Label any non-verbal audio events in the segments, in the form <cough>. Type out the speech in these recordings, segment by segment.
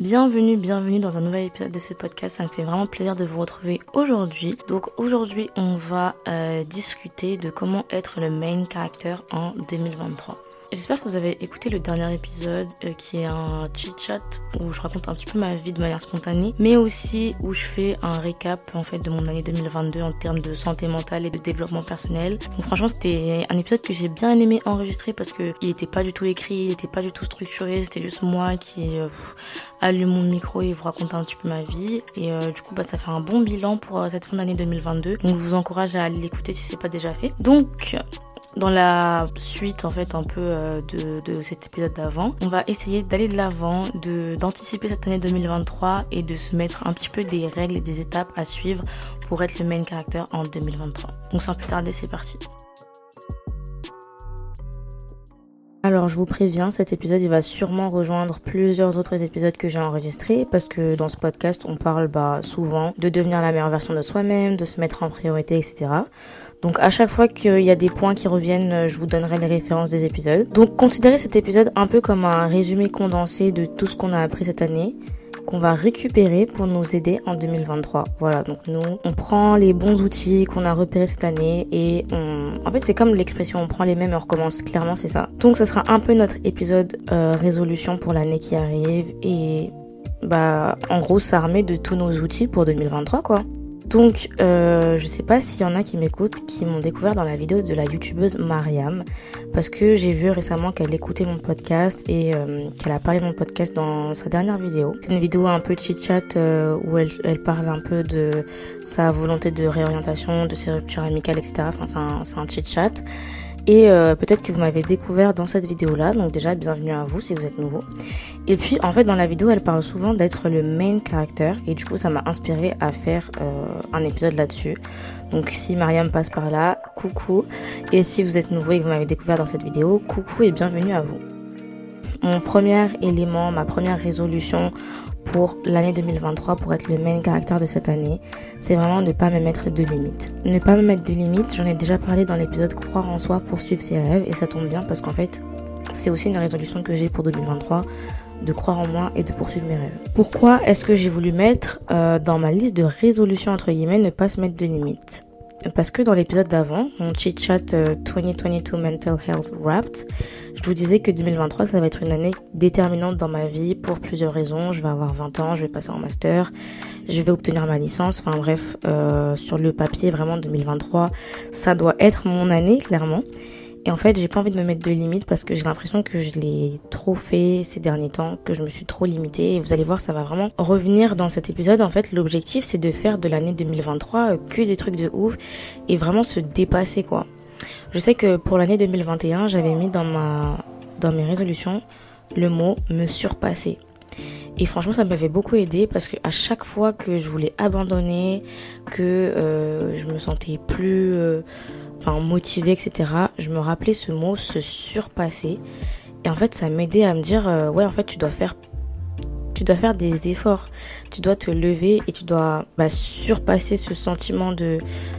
Bienvenue, bienvenue dans un nouvel épisode de ce podcast. Ça me fait vraiment plaisir de vous retrouver aujourd'hui. Donc aujourd'hui, on va euh, discuter de comment être le main character en 2023. J'espère que vous avez écouté le dernier épisode euh, qui est un chit chat où je raconte un petit peu ma vie de manière spontanée, mais aussi où je fais un récap en fait de mon année 2022 en termes de santé mentale et de développement personnel. Donc franchement c'était un épisode que j'ai bien aimé enregistrer parce que il était pas du tout écrit, il était pas du tout structuré, c'était juste moi qui euh, allume mon micro et vous raconte un petit peu ma vie et euh, du coup bah ça fait un bon bilan pour cette fin d'année 2022. Donc je vous encourage à aller l'écouter si c'est pas déjà fait. Donc dans la suite en fait un peu euh, de, cet épisode d'avant, on va essayer d'aller de l'avant, d'anticiper cette année 2023 et de se mettre un petit peu des règles et des étapes à suivre pour être le main character en 2023. Donc sans plus tarder, c'est parti. Alors je vous préviens, cet épisode il va sûrement rejoindre plusieurs autres épisodes que j'ai enregistrés parce que dans ce podcast on parle bah, souvent de devenir la meilleure version de soi-même, de se mettre en priorité, etc. Donc à chaque fois qu'il y a des points qui reviennent, je vous donnerai les références des épisodes. Donc considérez cet épisode un peu comme un résumé condensé de tout ce qu'on a appris cette année qu'on va récupérer pour nous aider en 2023. Voilà, donc nous, on prend les bons outils qu'on a repérés cette année et on... En fait, c'est comme l'expression, on prend les mêmes et on recommence. Clairement, c'est ça. Donc, ce sera un peu notre épisode euh, résolution pour l'année qui arrive et bah, en gros, s'armer de tous nos outils pour 2023, quoi. Donc, euh, je sais pas s'il y en a qui m'écoutent, qui m'ont découvert dans la vidéo de la youtubeuse Mariam, parce que j'ai vu récemment qu'elle écoutait mon podcast et euh, qu'elle a parlé de mon podcast dans sa dernière vidéo. C'est une vidéo un peu chit-chat euh, où elle, parle un peu de sa volonté de réorientation, de ses ruptures amicales, etc. Enfin, c'est un, un chit-chat. Et euh, peut-être que vous m'avez découvert dans cette vidéo-là, donc déjà bienvenue à vous si vous êtes nouveau. Et puis en fait dans la vidéo elle parle souvent d'être le main character et du coup ça m'a inspiré à faire euh, un épisode là-dessus. Donc si Mariam passe par là, coucou. Et si vous êtes nouveau et que vous m'avez découvert dans cette vidéo, coucou et bienvenue à vous. Mon premier élément, ma première résolution pour l'année 2023 pour être le main caractère de cette année, c'est vraiment ne pas me mettre de limites. Ne pas me mettre de limites, j'en ai déjà parlé dans l'épisode Croire en soi, poursuivre ses rêves et ça tombe bien parce qu'en fait, c'est aussi une résolution que j'ai pour 2023 de croire en moi et de poursuivre mes rêves. Pourquoi est-ce que j'ai voulu mettre euh, dans ma liste de résolutions entre guillemets ne pas se mettre de limites? Parce que dans l'épisode d'avant, mon chit chat 2022 Mental Health Wrapped, je vous disais que 2023 ça va être une année déterminante dans ma vie pour plusieurs raisons. Je vais avoir 20 ans, je vais passer en master, je vais obtenir ma licence. Enfin bref, euh, sur le papier vraiment 2023, ça doit être mon année clairement. Et en fait, j'ai pas envie de me mettre de limites parce que j'ai l'impression que je l'ai trop fait ces derniers temps, que je me suis trop limitée. Et vous allez voir, ça va vraiment revenir dans cet épisode. En fait, l'objectif, c'est de faire de l'année 2023 euh, que des trucs de ouf et vraiment se dépasser, quoi. Je sais que pour l'année 2021, j'avais mis dans ma, dans mes résolutions le mot me surpasser. Et franchement, ça m'avait beaucoup aidé parce que à chaque fois que je voulais abandonner, que euh, je me sentais plus euh, enfin motivé, etc. Je me rappelais ce mot, se surpasser. Et en fait, ça m'aidait à me dire, euh, ouais, en fait, tu dois faire, tu dois faire des efforts. Tu dois te lever et tu dois bah, surpasser ce sentiment de,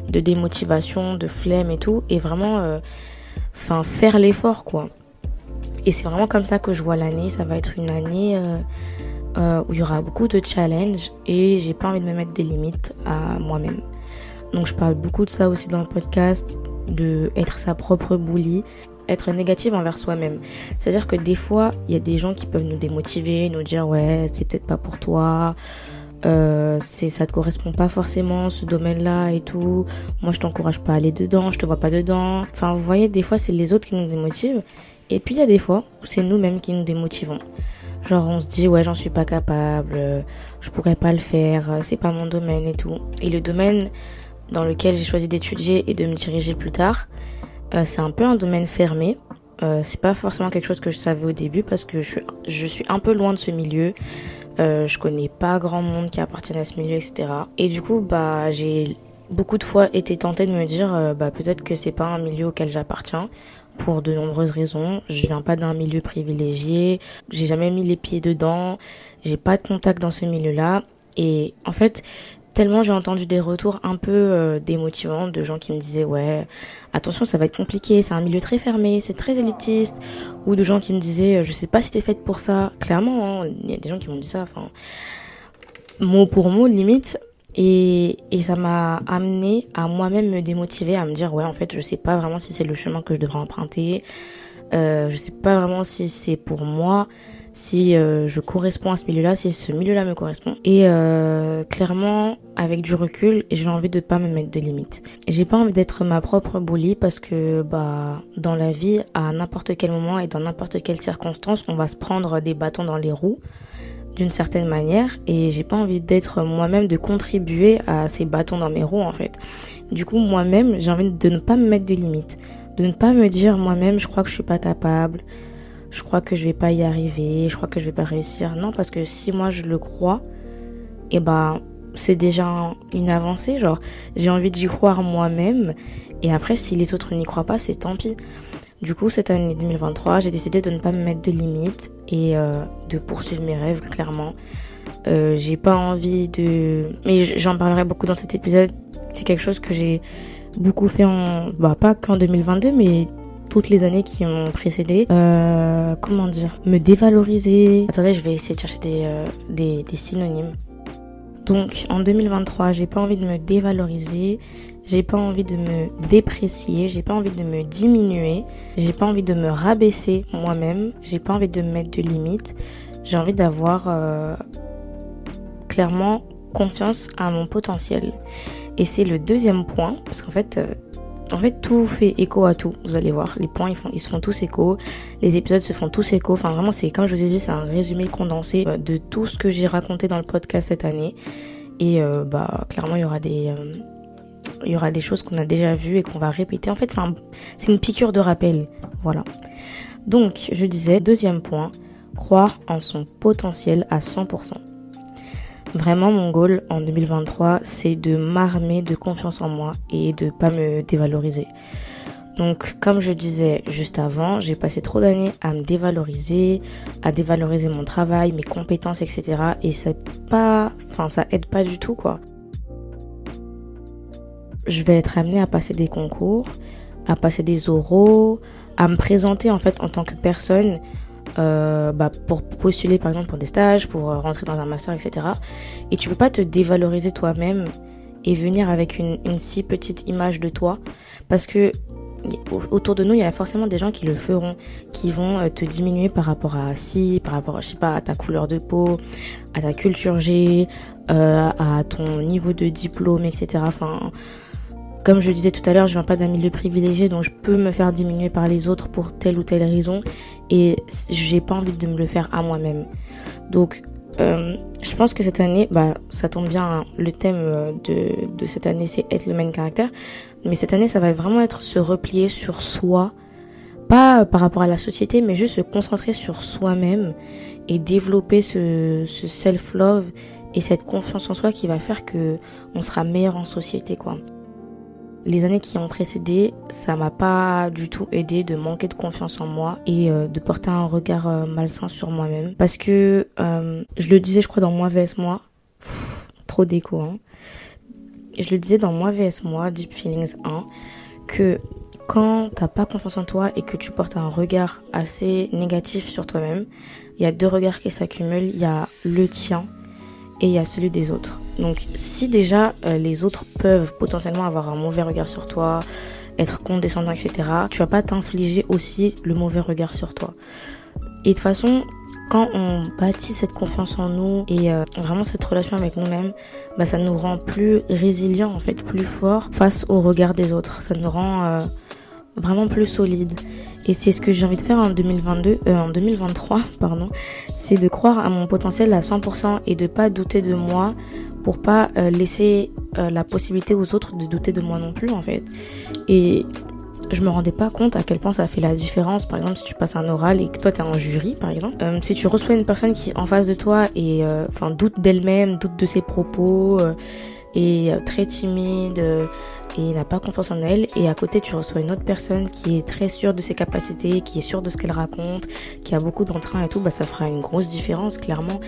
de démotivation, de flemme et tout, et vraiment, euh, faire l'effort, quoi. Et c'est vraiment comme ça que je vois l'année. Ça va être une année euh, où il y aura beaucoup de challenges et j'ai pas envie de me mettre des limites à moi-même. Donc je parle beaucoup de ça aussi dans le podcast de être sa propre bully, être négative envers soi-même. C'est-à-dire que des fois, il y a des gens qui peuvent nous démotiver, nous dire ouais, c'est peut-être pas pour toi, euh, c'est ça te correspond pas forcément ce domaine-là et tout. Moi, je t'encourage pas à aller dedans, je te vois pas dedans. Enfin, vous voyez, des fois, c'est les autres qui nous démotivent. Et puis, il y a des fois où c'est nous-mêmes qui nous démotivons. Genre, on se dit, ouais, j'en suis pas capable, je pourrais pas le faire, c'est pas mon domaine et tout. Et le domaine dans lequel j'ai choisi d'étudier et de me diriger plus tard, euh, c'est un peu un domaine fermé. Euh, c'est pas forcément quelque chose que je savais au début parce que je, suis un peu loin de ce milieu. Euh, je connais pas grand monde qui appartient à ce milieu, etc. Et du coup, bah, j'ai beaucoup de fois été tentée de me dire, euh, bah, peut-être que c'est pas un milieu auquel j'appartiens pour de nombreuses raisons. Je viens pas d'un milieu privilégié, j'ai jamais mis les pieds dedans, j'ai pas de contact dans ce milieu-là. Et en fait, tellement j'ai entendu des retours un peu euh, démotivants de gens qui me disaient ouais attention ça va être compliqué c'est un milieu très fermé c'est très élitiste. Ou de gens qui me disaient euh, je sais pas si t'es faite pour ça. Clairement hein, il y a des gens qui m'ont dit ça enfin mot pour mot limite. Et, et ça m'a amené à moi-même me démotiver à me dire ouais en fait je sais pas vraiment si c'est le chemin que je devrais emprunter. Euh, je sais pas vraiment si c'est pour moi si euh, je corresponds à ce milieu-là, si ce milieu-là me correspond. Et euh, clairement, avec du recul, j'ai envie de pas me mettre de limites. J'ai pas envie d'être ma propre bully parce que bah dans la vie, à n'importe quel moment et dans n'importe quelle circonstance, on va se prendre des bâtons dans les roues d'une certaine manière et j'ai pas envie d'être moi-même de contribuer à ces bâtons dans mes roues en fait. Du coup, moi-même, j'ai envie de ne pas me mettre de limites, de ne pas me dire moi-même je crois que je suis pas capable, je crois que je vais pas y arriver, je crois que je vais pas réussir. Non, parce que si moi je le crois, et eh ben c'est déjà une avancée. Genre, j'ai envie d'y croire moi-même. Et après, si les autres n'y croient pas, c'est tant pis. Du coup, cette année 2023, j'ai décidé de ne pas me mettre de limites et euh, de poursuivre mes rêves, clairement. Euh, j'ai pas envie de... Mais j'en parlerai beaucoup dans cet épisode. C'est quelque chose que j'ai beaucoup fait en... Bah, pas qu'en 2022, mais toutes les années qui ont précédé, euh, comment dire, me dévaloriser. Attendez, je vais essayer de chercher des, euh, des, des synonymes. Donc en 2023, j'ai pas envie de me dévaloriser, j'ai pas envie de me déprécier, j'ai pas envie de me diminuer, j'ai pas envie de me rabaisser moi-même, j'ai pas envie de me mettre de limites. J'ai envie d'avoir euh, clairement confiance à mon potentiel. Et c'est le deuxième point, parce qu'en fait, euh, en fait, tout fait écho à tout. Vous allez voir, les points, ils, font, ils se font tous écho. Les épisodes se font tous écho. Enfin, vraiment, c'est comme je vous ai dit, c'est un résumé condensé euh, de tout ce que j'ai raconté dans le podcast cette année. Et euh, bah, clairement, il y aura des, euh, il y aura des choses qu'on a déjà vues et qu'on va répéter. En fait, c'est un, c'est une piqûre de rappel. Voilà. Donc, je disais, deuxième point, croire en son potentiel à 100%. Vraiment, mon goal en 2023, c'est de m'armer de confiance en moi et de pas me dévaloriser. Donc, comme je disais juste avant, j'ai passé trop d'années à me dévaloriser, à dévaloriser mon travail, mes compétences, etc. Et ça pas, enfin, ça aide pas du tout, quoi. Je vais être amenée à passer des concours, à passer des oraux, à me présenter en fait en tant que personne euh, bah, pour postuler par exemple pour des stages, pour euh, rentrer dans un master, etc. Et tu peux pas te dévaloriser toi-même et venir avec une, si petite image de toi parce que autour de nous, il y a forcément des gens qui le feront, qui vont euh, te diminuer par rapport à si, par rapport, je sais pas, à ta couleur de peau, à ta culture G, euh, à ton niveau de diplôme, etc. Enfin, comme je le disais tout à l'heure, je viens pas d'un milieu privilégié, donc je peux me faire diminuer par les autres pour telle ou telle raison, et j'ai pas envie de me le faire à moi-même. Donc, euh, je pense que cette année, bah, ça tombe bien. Hein. le thème euh, de, de cette année, c'est être le même caractère. Mais cette année, ça va vraiment être se replier sur soi, pas par rapport à la société, mais juste se concentrer sur soi-même et développer ce, ce self-love et cette confiance en soi qui va faire que on sera meilleur en société, quoi les années qui ont précédé, ça m'a pas du tout aidé de manquer de confiance en moi et euh, de porter un regard euh, malsain sur moi-même. Parce que euh, je le disais, je crois, dans Moi vs Moi. trop d'écho, hein. Je le disais dans Moi vs Moi, Deep Feelings 1, que quand t'as pas confiance en toi et que tu portes un regard assez négatif sur toi-même, il y a deux regards qui s'accumulent. Il y a le tien et il y a celui des autres. Donc si déjà euh, les autres peuvent potentiellement avoir un mauvais regard sur toi, être condescendant, etc., tu vas pas t'infliger aussi le mauvais regard sur toi. Et de toute façon, quand on bâtit cette confiance en nous et euh, vraiment cette relation avec nous-mêmes, bah ça nous rend plus résilients en fait, plus forts face au regard des autres. Ça nous rend euh, vraiment plus solides. Et c'est ce que j'ai envie de faire en 2022, euh, en 2023, pardon, c'est de croire à mon potentiel à 100% et de pas douter de moi pour pas euh, laisser euh, la possibilité aux autres de douter de moi non plus en fait. Et je me rendais pas compte à quel point ça fait la différence. Par exemple, si tu passes un oral et que toi t'es un jury, par exemple, euh, si tu reçois une personne qui en face de toi et enfin doute d'elle-même, doute de ses propos, et très timide et n'a pas confiance en elle et à côté tu reçois une autre personne qui est très sûre de ses capacités, qui est sûre de ce qu'elle raconte, qui a beaucoup d'entrain et tout, bah ça fera une grosse différence clairement.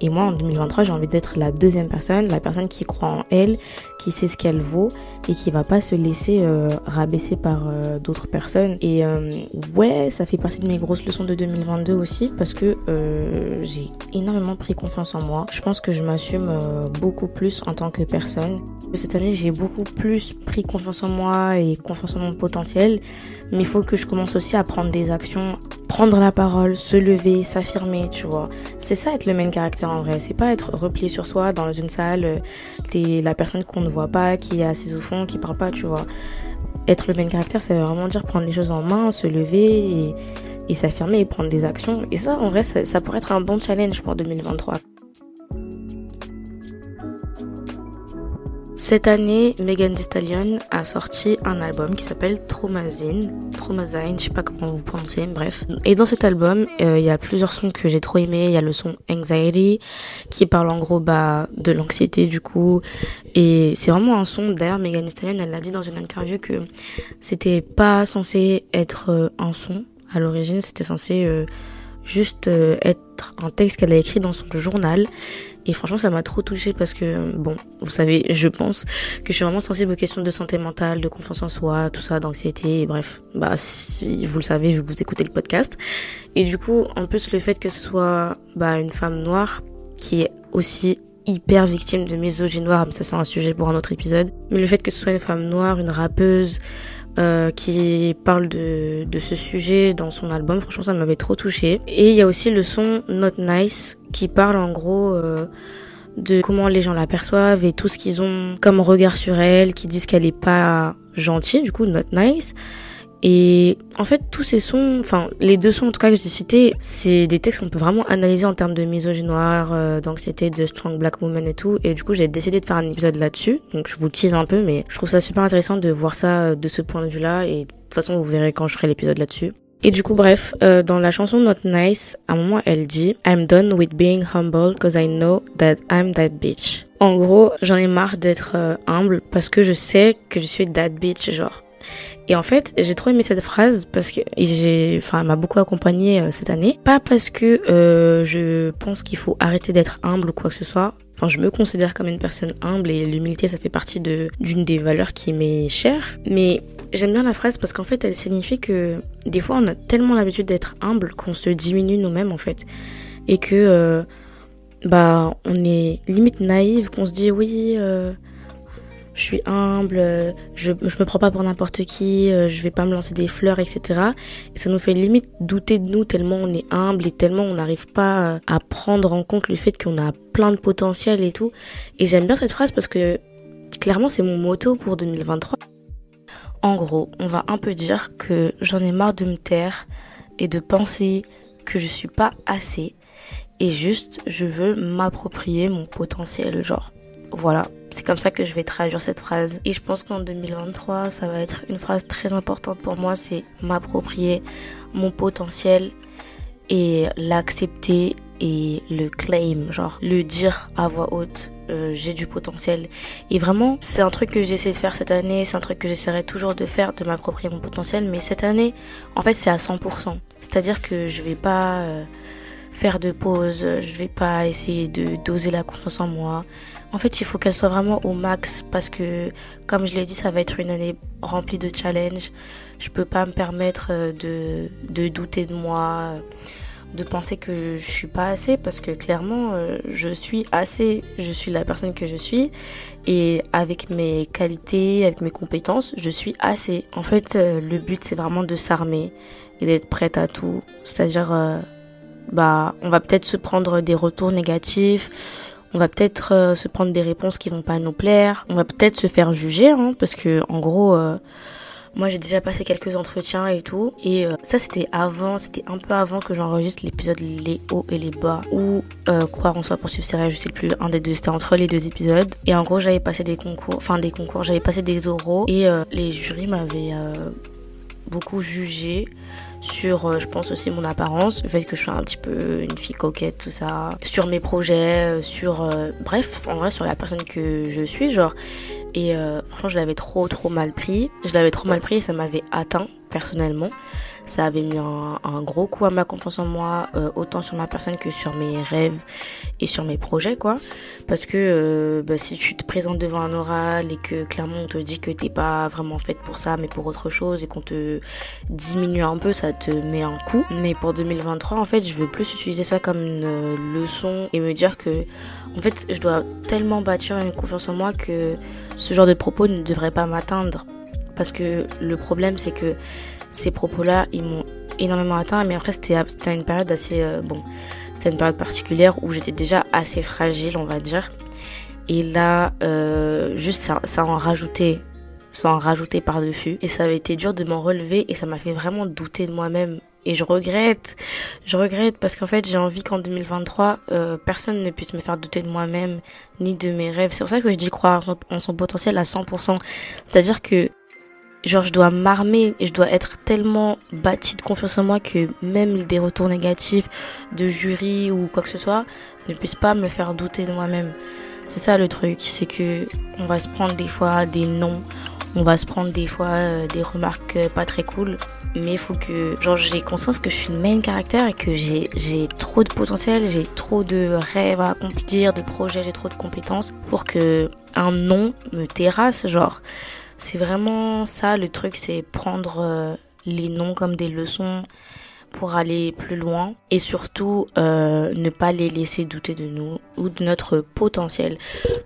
Et moi en 2023 j'ai envie d'être la deuxième personne, la personne qui croit en elle, qui sait ce qu'elle vaut et qui va pas se laisser euh, rabaisser par euh, d'autres personnes. Et euh, ouais, ça fait partie de mes grosses leçons de 2022 aussi parce que j'ai énormément pris confiance en moi. Je pense que je m'assume beaucoup plus en tant que personne. Cette année j'ai beaucoup plus pris confiance en moi et confiance en mon potentiel, mais il faut que je commence aussi à prendre des actions, prendre la parole, se lever, s'affirmer, tu vois. C'est ça être le main caractère en vrai, c'est pas être replié sur soi dans une salle, t'es la personne qu'on ne voit pas, qui est assise au fond, qui parle pas, tu vois. Être le main caractère, c'est vraiment dire prendre les choses en main, se lever et, et s'affirmer et prendre des actions. Et ça, en vrai, ça, ça pourrait être un bon challenge pour 2023. Cette année, Megan Thee Stallion a sorti un album qui s'appelle Traumazine. Traumazine, je sais pas comment vous prononcez, bref. Et dans cet album, euh, il y a plusieurs sons que j'ai trop aimés. Il y a le son Anxiety, qui parle en gros bah, de l'anxiété du coup. Et c'est vraiment un son, d'ailleurs Megan Thee Stallion, elle l'a dit dans une interview que c'était pas censé être euh, un son. À l'origine, c'était censé... Euh, juste être un texte qu'elle a écrit dans son journal et franchement, ça m'a trop touchée parce que, bon, vous savez, je pense que je suis vraiment sensible aux questions de santé mentale, de confiance en soi, tout ça, d'anxiété, bref. Bah, si vous le savez, vu que vous écoutez le podcast. Et du coup, en plus, le fait que ce soit, bah, une femme noire qui est aussi hyper victime de misogynie noire, ça c'est un sujet pour un autre épisode. Mais le fait que ce soit une femme noire, une rappeuse, euh, qui parle de, de ce sujet dans son album. Franchement, ça m'avait trop touché. Et il y a aussi le son Not Nice qui parle en gros euh, de comment les gens l'aperçoivent et tout ce qu'ils ont comme regard sur elle, qui disent qu'elle est pas gentille, du coup Not Nice. Et en fait, tous ces sons, enfin les deux sons en tout cas que j'ai cités, c'est des textes qu'on peut vraiment analyser en termes de misogynie noire, euh, d'anxiété, de strong black woman et tout. Et du coup, j'ai décidé de faire un épisode là-dessus. Donc je vous tease un peu, mais je trouve ça super intéressant de voir ça euh, de ce point de vue-là. Et de toute façon, vous verrez quand je ferai l'épisode là-dessus. Et du coup, bref, euh, dans la chanson Not Nice, à un moment, elle dit I'm done with being humble because I know that I'm that bitch. En gros, j'en ai marre d'être euh, humble parce que je sais que je suis that bitch, genre. Et en fait, j'ai trop aimé cette phrase parce que j'ai, enfin, elle m'a beaucoup accompagnée euh, cette année. Pas parce que euh, je pense qu'il faut arrêter d'être humble ou quoi que ce soit. Enfin, je me considère comme une personne humble et l'humilité, ça fait partie de d'une des valeurs qui m'est chère. Mais j'aime bien la phrase parce qu'en fait, elle signifie que des fois, on a tellement l'habitude d'être humble qu'on se diminue nous-mêmes en fait, et que euh, bah, on est limite naïve, qu'on se dit oui. Euh, je suis humble, je, je me prends pas pour n'importe qui, euh, je vais pas me lancer des fleurs, etc. Et ça nous fait limite douter de nous tellement on est humble et tellement on n'arrive pas euh, à prendre en compte le fait qu'on a plein de potentiel et tout. Et j'aime bien cette phrase parce que clairement c'est mon motto pour 2023. En gros, on va un peu dire que j'en ai marre de me taire et de penser que je suis pas assez et juste je veux m'approprier mon potentiel genre voilà, c'est comme ça que je vais traduire cette phrase. Et je pense qu'en 2023, ça va être une phrase très importante pour moi, c'est m'approprier mon potentiel et l'accepter et le claim, genre le dire à voix haute. Euh, j'ai du potentiel et vraiment c'est un truc que j'essaie de faire cette année c'est un truc que j'essaierai toujours de faire de m'approprier mon potentiel mais cette année en fait c'est à 100% c'est à dire que je vais pas euh, faire de pause je vais pas essayer de doser la confiance en moi en fait, il faut qu'elle soit vraiment au max parce que, comme je l'ai dit, ça va être une année remplie de challenges. Je peux pas me permettre euh, de, de douter de moi, de penser que je suis pas assez parce que clairement, euh, je suis assez. Je suis la personne que je suis et avec mes qualités, avec mes compétences, je suis assez. En fait, euh, le but c'est vraiment de s'armer et d'être prête à tout. C'est-à-dire, bah, on va peut-être se prendre des retours négatifs on va peut-être euh, se prendre des réponses qui vont pas nous plaire. On va peut-être se faire juger, hein, parce que en gros, euh, moi j'ai déjà passé quelques entretiens et tout. Et euh, ça c'était avant, c'était un peu avant que j'enregistre l'épisode Les hauts et les bas ou Croire en soi pour suivre ses rêves, je sais plus, un des deux, c'était entre les deux épisodes. Et en gros j'avais passé des concours, enfin des concours, j'avais passé des oraux et les jurys m'avaient beaucoup jugée sur, euh, je pense aussi mon apparence, le fait que je sois un petit peu une fille coquette, tout ça, sur mes projets, euh, sur, euh, bref, en vrai, sur la personne que je suis, genre. Et franchement, je l'avais trop, trop mal pris. Je l'avais trop mal pris et ça m'avait atteint personnellement ça avait mis un, gros coup à ma confiance en moi, euh, autant sur ma personne que sur mes rêves et sur mes projets, quoi. Parce que euh, bah, si tu te présentes devant un oral et que clairement on te dit que t'es pas vraiment faite pour ça, mais pour autre chose, et qu'on te diminue un peu, ça te met un coup. Mais pour 2023, en fait, je veux plus utiliser ça comme une euh, leçon et me dire que, en fait, je dois tellement bâtir une confiance en moi que ce genre de propos ne devrait pas m'atteindre. Parce que le problème, c'est que ces propos-là, ils m'ont énormément atteint. Mais après, c'était une période assez... Euh, bon, c'était une période particulière où j'étais déjà assez fragile, on va dire. Et là, euh, juste ça, en rajoutait, ça en rajoutait par-dessus. Et ça avait été dur de m'en relever et ça m'a fait vraiment douter de moi-même. Et je regrette, je regrette parce qu'en fait j'ai envie qu'en 2023 euh, personne ne puisse me faire douter de moi-même ni de mes rêves. C'est pour ça que je dis croire en son potentiel à 100%. C'est-à-dire que genre je dois m'armer et je dois être tellement bâtie de confiance en moi que même des retours négatifs de jury ou quoi que ce soit ne puissent pas me faire douter de moi-même. C'est ça le truc, c'est que on va se prendre des fois des noms, on va se prendre des fois euh, des remarques euh, pas très cool, mais il faut que genre j'ai conscience que je suis une main caractère et que j'ai j'ai trop de potentiel, j'ai trop de rêves à accomplir, de projets, j'ai trop de compétences pour que un nom me terrasse genre c'est vraiment ça le truc, c'est prendre euh, les noms comme des leçons pour aller plus loin et surtout euh, ne pas les laisser douter de nous ou de notre potentiel.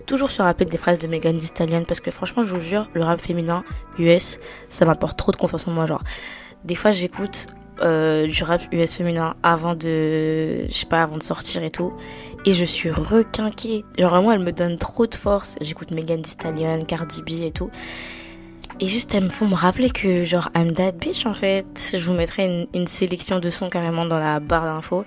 Toujours se rappeler des phrases de Megan Thee Stallion parce que franchement je vous jure le rap féminin US ça m'apporte trop de confiance en moi genre. Des fois j'écoute euh, du rap US féminin avant de je sais pas avant de sortir et tout et je suis requinquée. Genre vraiment elle me donne trop de force. J'écoute Megan Thee Stallion Cardi B et tout et juste, elles me font me rappeler que, genre, I'm that bitch, en fait. Je vous mettrai une, une sélection de sons carrément dans la barre d'infos.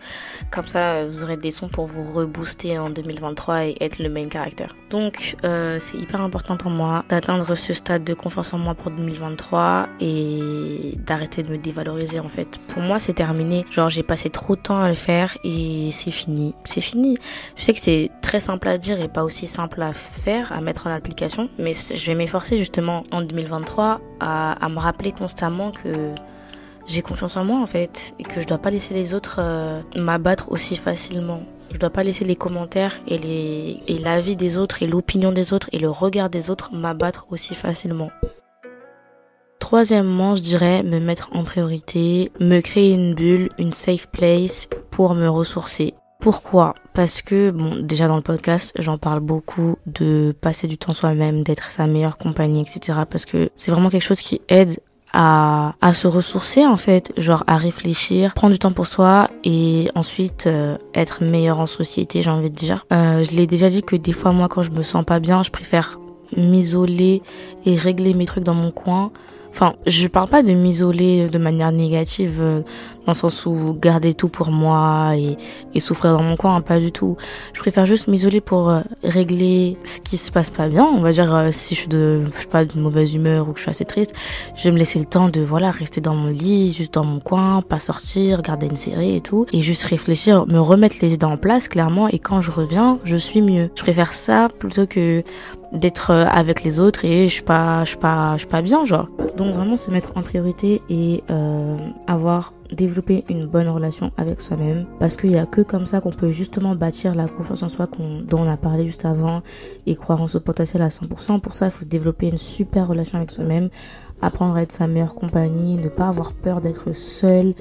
Comme ça, vous aurez des sons pour vous rebooster en 2023 et être le main caractère. Donc, euh, c'est hyper important pour moi d'atteindre ce stade de confiance en moi pour 2023 et d'arrêter de me dévaloriser, en fait. Pour moi, c'est terminé. Genre, j'ai passé trop de temps à le faire et c'est fini. C'est fini. Je sais que c'est très simple à dire et pas aussi simple à faire, à mettre en application, mais je vais m'efforcer justement en 2023 à, me rappeler constamment que j'ai confiance en moi en fait et que je dois pas laisser les autres euh, m'abattre aussi facilement. Je dois pas laisser les commentaires et les et l'avis des autres et l'opinion des autres et le regard des autres m'abattre aussi facilement. Troisièmement, je dirais me mettre en priorité, me créer une bulle, une safe place pour me ressourcer. Pourquoi? Parce que, bon, déjà dans le podcast, j'en parle beaucoup de passer du temps soi-même, d'être sa meilleure compagnie, etc. Parce que c'est vraiment quelque chose qui aide à, se ressourcer en fait, genre à réfléchir, prendre du temps pour soi et ensuite euh, être meilleur en société, j'ai envie de dire. Euh, je l'ai déjà dit que des fois moi quand je me sens pas bien, je préfère m'isoler et régler mes trucs dans mon coin Enfin, je parle pas de m'isoler de manière négative, euh, dans le sens où garder tout pour moi et, et souffrir dans mon coin, hein, pas du tout. Je préfère juste m'isoler pour euh, régler ce qui se passe pas bien. On va dire euh, si je suis de, je sais pas, de mauvaise humeur ou que je suis assez triste, je vais me laisser le temps de voilà rester dans mon lit, juste dans mon coin, pas sortir, regarder une série et tout, et juste réfléchir, me remettre les idées en place clairement. Et quand je reviens, je suis mieux. Je préfère ça plutôt que d'être euh, avec les autres et je suis pas je suis pas je suis pas bien genre donc vraiment se mettre en priorité et euh, avoir développer une bonne relation avec soi-même parce qu'il y a que comme ça qu'on peut justement bâtir la confiance en soi qu'on, dont on a parlé juste avant et croire en son potentiel à 100%. Pour ça, il faut développer une super relation avec soi-même, apprendre à être sa meilleure compagnie, ne pas avoir peur d'être seul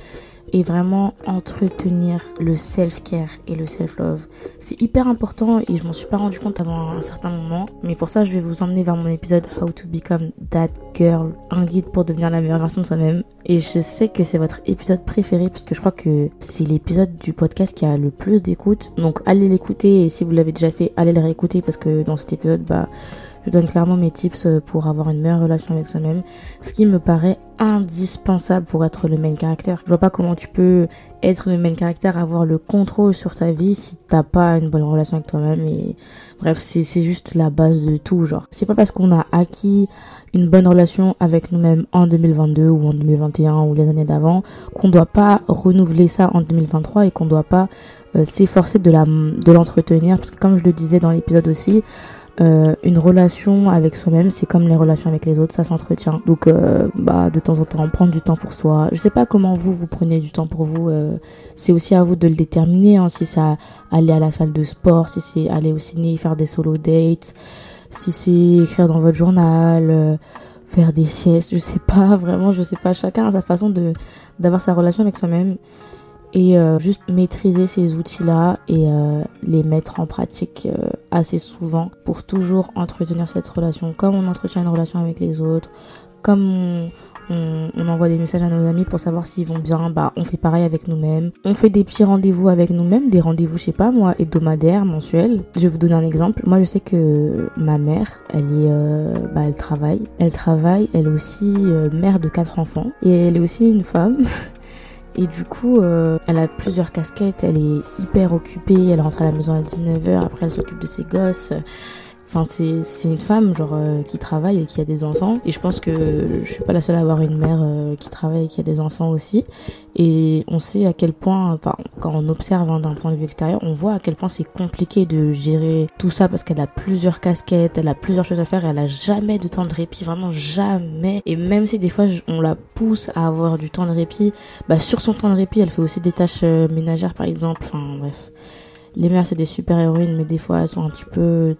et vraiment entretenir le self-care et le self-love. C'est hyper important et je m'en suis pas rendu compte avant un certain moment. Mais pour ça, je vais vous emmener vers mon épisode How to Become That Girl, un guide pour devenir la meilleure version de soi-même. Et je sais que c'est votre épisode préféré puisque je crois que c'est l'épisode du podcast qui a le plus d'écoute. Donc allez l'écouter et si vous l'avez déjà fait, allez le réécouter parce que dans cet épisode, bah, Je donne clairement mes tips euh, pour avoir une meilleure relation avec soi-même, ce qui me paraît indispensable pour être le main caractère. Je vois pas comment tu peux être le main caractère, avoir le contrôle sur ta vie si t'as pas une bonne relation avec toi-même et bref, c'est juste la base de tout genre. C'est pas parce qu'on a acquis une bonne relation avec nous-mêmes en 2022 ou en 2021 ou les années d'avant qu'on doit pas renouveler ça en 2023 et qu'on doit pas euh, s'efforcer de de l'entretenir parce que comme je le disais dans l'épisode aussi euh, une relation avec soi-même c'est comme les relations avec les autres ça s'entretient. Donc euh, bah de temps en temps prendre du temps pour soi. Je sais pas comment vous vous prenez du temps pour vous c'est aussi à vous de le déterminer hein, si c'est aller à la salle de sport si c'est aller au ciné faire des solo dates si c'est écrire dans votre journal faire des siestes je sais pas <laughs> vraiment je sais pas. Chacun a sa façon de d'avoir sa relation avec soi-même et euh, juste maîtriser ces outils-là et euh, les mettre en pratique euh, assez souvent pour toujours entretenir cette relation comme on entretient une relation avec les autres, comme on, envoie des messages à nos amis pour savoir s'ils vont bien, bah on fait pareil avec nous-mêmes. On fait des petits rendez-vous avec nous-mêmes, des rendez-vous, je sais pas moi, hebdomadaires, mensuels. Je vais vous donner un exemple. Moi, je sais que ma mère, elle est, bah elle travaille, elle travaille, elle est aussi mère de quatre enfants et elle est aussi une femme. <laughs> Et du coup, euh, elle a plusieurs casquettes, elle est hyper occupée, elle rentre à la maison à 19h, après elle s'occupe de ses gosses. Enfin, c'est, une femme, genre, euh, qui travaille et qui a des enfants. Et je pense que je suis pas la seule à avoir une mère euh, qui travaille et qui a des enfants aussi. Et on sait à quel point, enfin, quand on observe hein, d'un point de vue extérieur, on voit à quel point c'est compliqué de gérer tout ça parce qu'elle a plusieurs casquettes, elle a plusieurs choses à faire et elle a jamais de temps de répit, vraiment jamais. Et même si des fois on la pousse à avoir du temps de répit, bah, sur son temps de répit, elle fait aussi des tâches euh, ménagères par exemple. Enfin, bref. Les mères, c'est des super héroïnes, mais des fois, elles sont un petit peu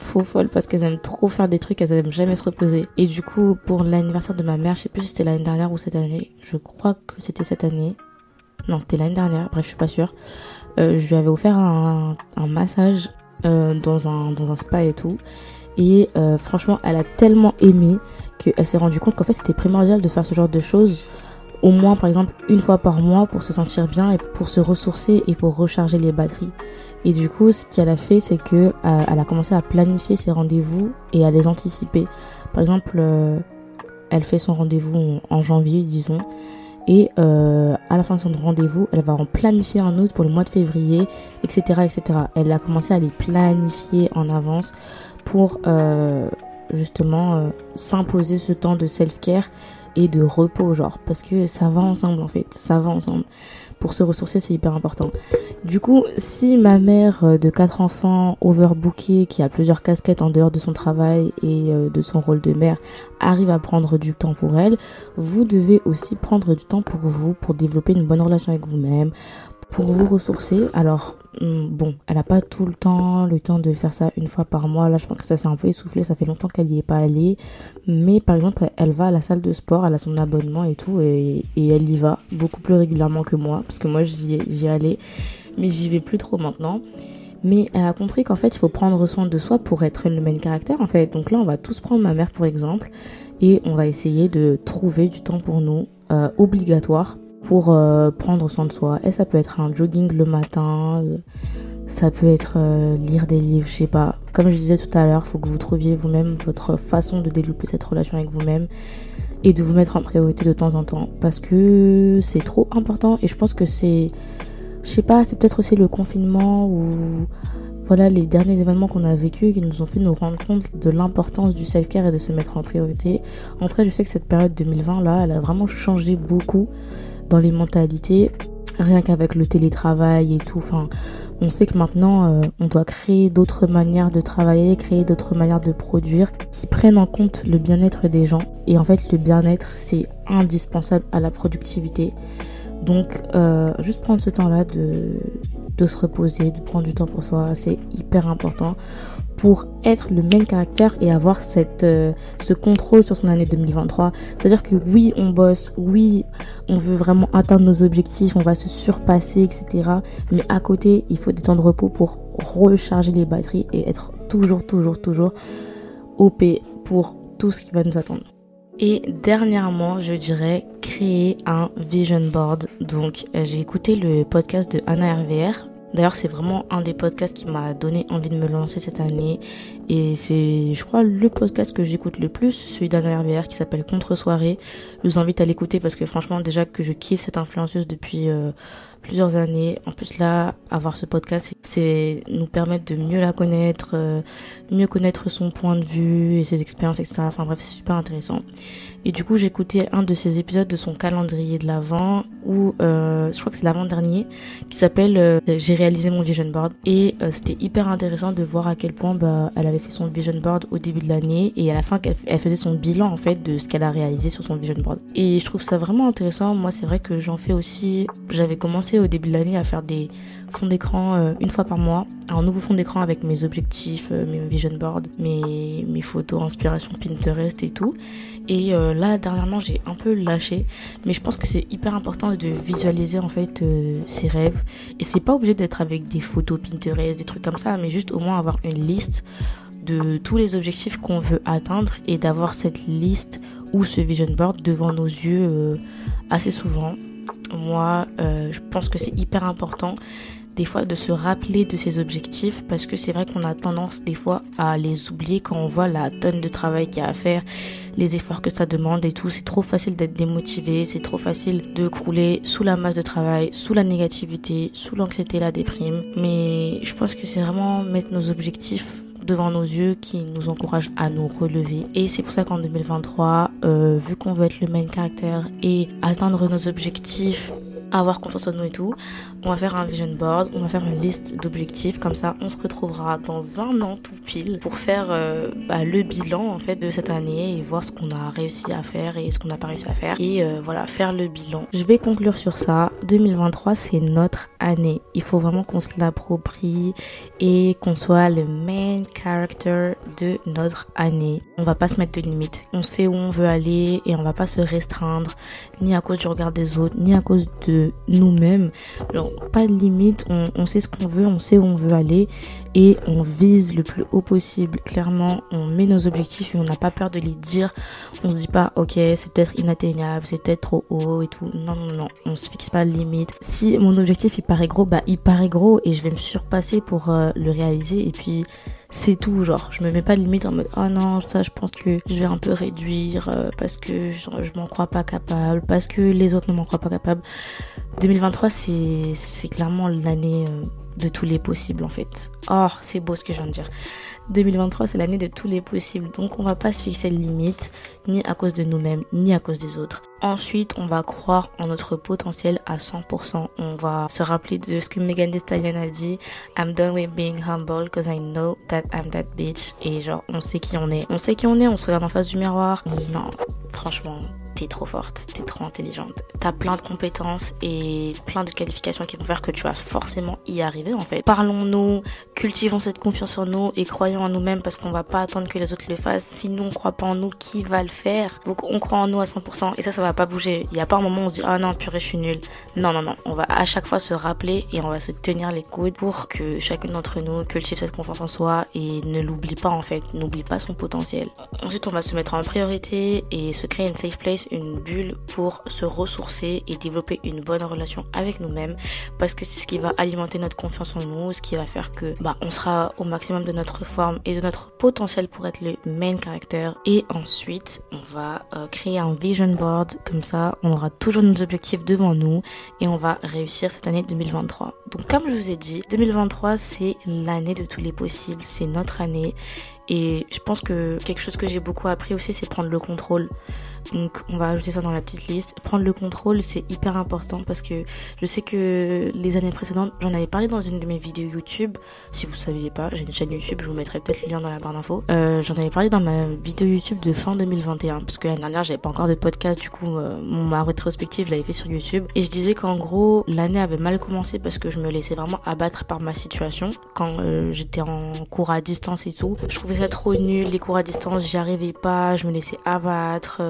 faux folles parce qu'elles aiment trop faire des trucs, elles aiment jamais se reposer. Et du coup, pour l'anniversaire de ma mère, je sais plus si c'était l'année dernière ou cette année, je crois que c'était cette année. Non, c'était l'année dernière, bref, je suis pas sûre. Euh, je lui avais offert un, un massage euh, dans, un, dans un spa et tout. Et euh, franchement, elle a tellement aimé qu'elle s'est rendue compte qu'en fait, c'était primordial de faire ce genre de choses au moins par exemple une fois par mois pour se sentir bien et pour se ressourcer et pour recharger les batteries. Et du coup, ce qu'elle a fait, c'est que euh, elle a commencé à planifier ses rendez-vous et à les anticiper. Par exemple, euh, elle fait son rendez-vous en, janvier, disons, et euh, à la fin de son rendez-vous, elle va en planifier un autre pour le mois de février, etc., etc. Elle a commencé à les planifier en avance pour justement s'imposer ce temps de self-care et de repos, genre, parce que ça va ensemble en fait, ça va ensemble. Pour se ressourcer, c'est hyper important. Du coup, si ma mère euh, de quatre enfants, overbookée, qui a plusieurs casquettes en dehors de son travail et euh, de son rôle de mère, arrive à prendre du temps pour elle, vous devez aussi prendre du temps pour vous, pour développer une bonne relation avec vous-même, pour vous ressourcer. Alors, hmm, bon, elle a pas tout le temps le temps de faire ça une fois par mois. Là, je pense que ça s'est un peu essoufflé. Ça fait longtemps qu'elle n'y est pas allée. Mais par exemple, elle va à la salle de sport, elle a son abonnement et tout, et, elle y va beaucoup plus régulièrement que moi, parce que moi, j'y allais, mais j'y vais plus trop maintenant. Mais elle a compris qu'en fait, il faut prendre soin de soi pour être une même caractère, en fait. Donc là, on va tous prendre ma mère, pour exemple, et on va essayer de trouver du temps pour nous, euh, obligatoire, pour euh, prendre soin de soi. Et ça peut être un jogging le matin, euh, ça peut être euh, lire des livres, je sais pas. Comme je disais tout à l'heure, faut que vous trouviez vous-même votre façon de développer cette relation avec vous-même et de vous mettre en priorité de temps en temps parce que c'est trop important et je pense que c'est je sais pas, c'est peut-être aussi le confinement ou voilà les derniers événements qu'on a vécu qui nous ont fait nous rendre compte de l'importance du self-care et de se mettre en priorité. En tout cas, je sais que cette période 2020 là, elle a vraiment changé beaucoup dans les mentalités, rien qu'avec le télétravail et tout. Enfin, on sait que maintenant, euh, on doit créer d'autres manières de travailler, créer d'autres manières de produire qui prennent en compte le bien-être des gens. Et en fait, le bien-être, c'est indispensable à la productivité. Donc, euh, juste prendre ce temps-là de, de se reposer, de prendre du temps pour soi, c'est hyper important pour être le même caractère et avoir cette, euh, ce contrôle sur son année 2023. C'est-à-dire que oui, on bosse, oui, on veut vraiment atteindre nos objectifs, on va se surpasser, etc. Mais à côté, il faut des temps de repos pour recharger les batteries et être toujours, toujours, toujours OP pour tout ce qui va nous attendre. Et dernièrement, je dirais créer un vision board. Donc, euh, j'ai écouté le podcast de Anna RVR D'ailleurs, c'est vraiment un des podcasts qui m'a donné envie de me lancer cette année. Et c'est, je crois, le podcast que j'écoute le plus, celui d'Anna RVR qui s'appelle Contre Soirée. Je vous invite à l'écouter parce que franchement, déjà que je kiffe cette influenceuse depuis euh, plusieurs années. En plus là, avoir ce podcast, c'est nous permettre de mieux la connaître, euh, mieux connaître son point de vue et ses expériences, etc. Enfin bref, c'est super intéressant. Et du coup, écouté un de ces épisodes de son calendrier de l'avant où euh, je crois que c'est l'avant-dernier qui s'appelle euh, J'ai réalisé mon vision board et euh, c'était hyper intéressant de voir à quel point bah, elle avait fait son vision board au début de l'année et à la fin qu'elle elle faisait son bilan en fait de ce qu'elle a réalisé sur son vision board. Et je trouve ça vraiment intéressant. Moi, c'est vrai que j'en fais aussi. J'avais commencé au début de l'année à faire des fonds d'écran euh, une fois par mois, un nouveau fond d'écran avec mes objectifs, euh, mes vision boards, mes, mes photos, inspiration Pinterest et tout. Et euh, là, dernièrement, j'ai un peu lâché, mais je pense que c'est hyper important de visualiser en fait ses rêves. Et c'est pas obligé d'être avec des photos Pinterest, des trucs comme ça, mais juste au moins avoir une liste de tous les objectifs qu'on veut atteindre et d'avoir cette liste ou ce vision board devant nos yeux assez souvent. Moi, je pense que c'est hyper important des fois de se rappeler de ses objectifs parce que c'est vrai qu'on a tendance des fois à les oublier quand on voit la tonne de travail qu'il y a à faire, les efforts que ça demande et tout. C'est trop facile d'être démotivé, c'est trop facile de crouler sous la masse de travail, sous la négativité, sous l'anxiété, la déprime. Mais je pense que c'est vraiment mettre nos objectifs devant nos yeux qui nous encourage à nous relever. Et c'est pour ça qu'en 2023, euh, vu qu'on veut être le main caractère et atteindre nos objectifs avoir confiance en nous et tout. On va faire un vision board, on va faire une liste d'objectifs, comme ça on se retrouvera dans un an tout pile pour faire euh, bah, le bilan en fait de cette année et voir ce qu'on a réussi à faire et ce qu'on n'a pas réussi à faire et euh, voilà faire le bilan. Je vais conclure sur ça. 2023 c'est notre année. Il faut vraiment qu'on se l'approprie et qu'on soit le main character de notre année. On va pas se mettre de limites. On sait où on veut aller et on va pas se restreindre ni à cause du regard des autres ni à cause de nous-mêmes. pas de limite, on, sait ce qu'on veut, on sait où on veut aller et on vise le plus haut possible. Clairement, on met nos objectifs et on n'a pas peur de les dire. On se dit pas, ok, c'est peut-être inatteignable, c'est peut-être trop haut et tout. Non, non, non, on se fixe pas de limite. Si mon objectif il paraît gros, bah il paraît gros et je vais me surpasser pour euh, le réaliser et puis c'est tout genre je me mets pas limite en mode oh non ça je pense que je vais un peu réduire euh, parce que je, m'en crois pas capable parce que les autres ne m'en croient pas capable. 2023 c'est c'est clairement l'année euh, de tous les possibles en fait. Oh c'est beau ce que je viens de dire 2023 c'est l'année de tous les possibles donc on va pas se fixer de limite ni à cause de nous-mêmes ni à cause des autres Ensuite, on va croire en notre potentiel à 100%. On va se rappeler de ce que Megan Thee Stallion a dit. I'm done with being humble because I know that I'm that bitch. Et genre, on sait qui on est. On sait qui on est, on se regarde en face du miroir. Non, franchement, t'es trop forte, t'es trop intelligente. T'as plein de compétences et plein de qualifications qui vont faire que tu vas forcément y arriver en fait. Parlons-nous, cultivons cette confiance en nous et croyons en nous-mêmes parce qu'on va pas attendre que les autres le fassent. Si nous on croit pas en nous, qui va le faire? Donc on croit en nous à 100% et ça, ça va pas bouger. Il y a pas un moment où on se dit ah non purée je suis nulle. Non non non, on va à chaque fois se rappeler et on va se tenir les coudes pour que chacun d'entre nous cultive cette confiance en soi et ne l'oublie pas en fait, n'oublie pas son potentiel. Ensuite on va se mettre en priorité et se créer une safe place une bulle pour se ressourcer et développer une bonne relation avec nous-mêmes parce que c'est ce qui va alimenter notre confiance en nous, ce qui va faire que bah on sera au maximum de notre forme et de notre potentiel pour être le main character et ensuite on va euh, créer un vision board comme ça on aura toujours nos objectifs devant nous et on va réussir cette année 2023. Donc comme je vous ai dit, 2023 c'est l'année de tous les possibles, c'est notre année et je pense que quelque chose que j'ai beaucoup appris aussi c'est prendre le contrôle. Donc on va ajouter ça dans la petite liste. Prendre le contrôle, c'est hyper important parce que je sais que les années précédentes, j'en avais parlé dans une de mes vidéos YouTube. Si vous saviez pas, j'ai une chaîne YouTube, je vous mettrai peut-être le lien dans la barre d'infos. Euh, j'en avais parlé dans ma vidéo YouTube de fin 2021 parce que l'année dernière, j'avais pas encore de podcast. Du coup, euh, ma rétrospective, je l'avais fait sur YouTube et je disais qu'en gros, l'année avait mal commencé parce que je me laissais vraiment abattre par ma situation quand euh, j'étais en cours à distance et tout. Je trouvais ça trop nul, les cours à distance, j'y arrivais pas, je me laissais abattre.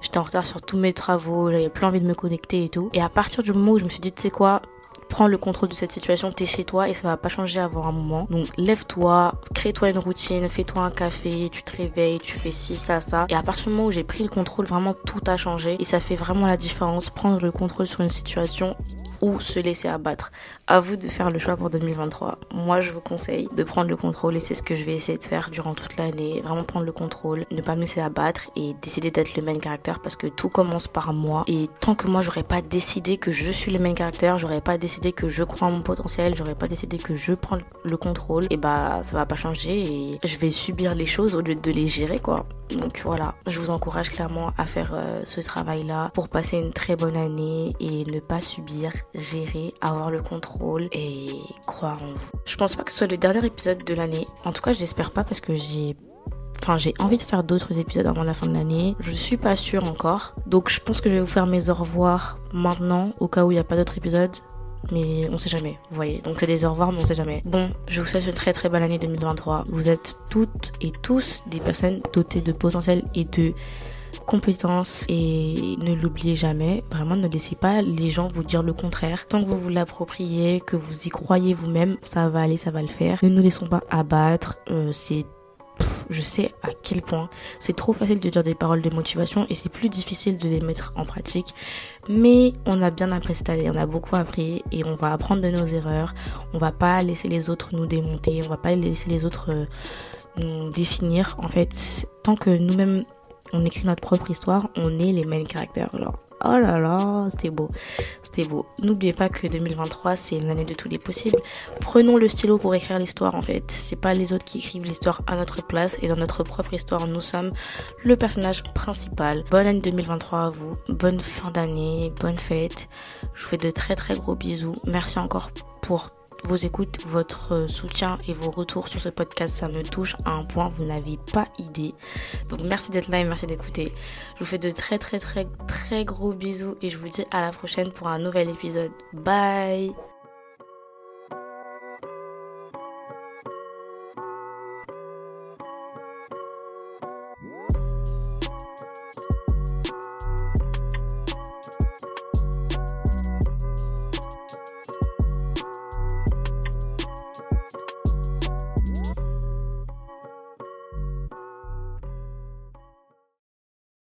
J'étais en retard sur tous mes travaux, j'avais plus envie de me connecter et tout. Et à partir du moment où je me suis dit, tu sais quoi, prends le contrôle de cette situation, t'es chez toi et ça va pas changer avant un moment. Donc lève-toi, crée-toi une routine, fais-toi un café, tu te réveilles, tu fais ci, ça, ça. Et à partir du moment où j'ai pris le contrôle, vraiment tout a changé et ça fait vraiment la différence. Prendre le contrôle sur une situation, ou se laisser abattre. À vous de faire le choix pour 2023. Moi, je vous conseille de prendre le contrôle et c'est ce que je vais essayer de faire durant toute l'année. Vraiment prendre le contrôle, ne pas me laisser abattre et décider d'être le main caractère parce que tout commence par moi. Et tant que moi, j'aurais pas décidé que je suis le main caractère, j'aurais pas décidé que je crois en mon potentiel, j'aurais pas décidé que je prends le contrôle, et bah, ça va pas changer et je vais subir les choses au lieu de les gérer, quoi. Donc voilà, je vous encourage clairement à faire euh, ce travail-là pour passer une très bonne année et ne pas subir, gérer, avoir le contrôle et croire en vous. Je pense pas que ce soit le dernier épisode de l'année. En tout cas, j'espère pas parce que j'ai Enfin, j'ai envie de faire d'autres épisodes avant la fin de l'année. Je suis pas sûre encore. Donc, je pense que je vais vous faire mes au revoir maintenant, au cas où il n'y a pas d'autres épisodes mais on sait jamais, vous voyez. Donc c'est des au revoir, mais on sait jamais. Bon, je vous souhaite une très très bonne année 2023. Vous êtes toutes et tous des personnes dotées de potentiel et de compétences et ne l'oubliez jamais. Vraiment, ne laissez pas les gens vous dire le contraire. Tant que vous vous l'appropriez, que vous y croyez vous-même, ça va aller, ça va le faire. Ne nous laissons pas abattre. Euh, c'est je sais à quel point c'est trop facile de dire des paroles de motivation et c'est plus difficile de les mettre en pratique. Mais on a bien appris cette année, on a beaucoup appris et on va apprendre de nos erreurs. On va pas laisser les autres nous démonter, on va pas laisser les autres euh, nous définir. En fait, tant que nous-mêmes on écrit notre propre histoire, on est les main caractères. Oh là là, c'était beau, c'était beau. N'oubliez pas que 2023, c'est une année de tous les possibles. Prenons le stylo pour écrire l'histoire, en fait. C'est pas les autres qui écrivent l'histoire à notre place et dans notre propre histoire, nous sommes le personnage principal. Bonne année 2023 à vous, bonne fin d'année, bonne fête. Je vous fais de très très gros bisous. Merci encore pour vos écoutes, votre soutien et vos retours sur ce podcast, ça me touche à un point, vous n'avez pas idée. Donc merci d'être là et merci d'écouter. Je vous fais de très très très très gros bisous et je vous dis à la prochaine pour un nouvel épisode. Bye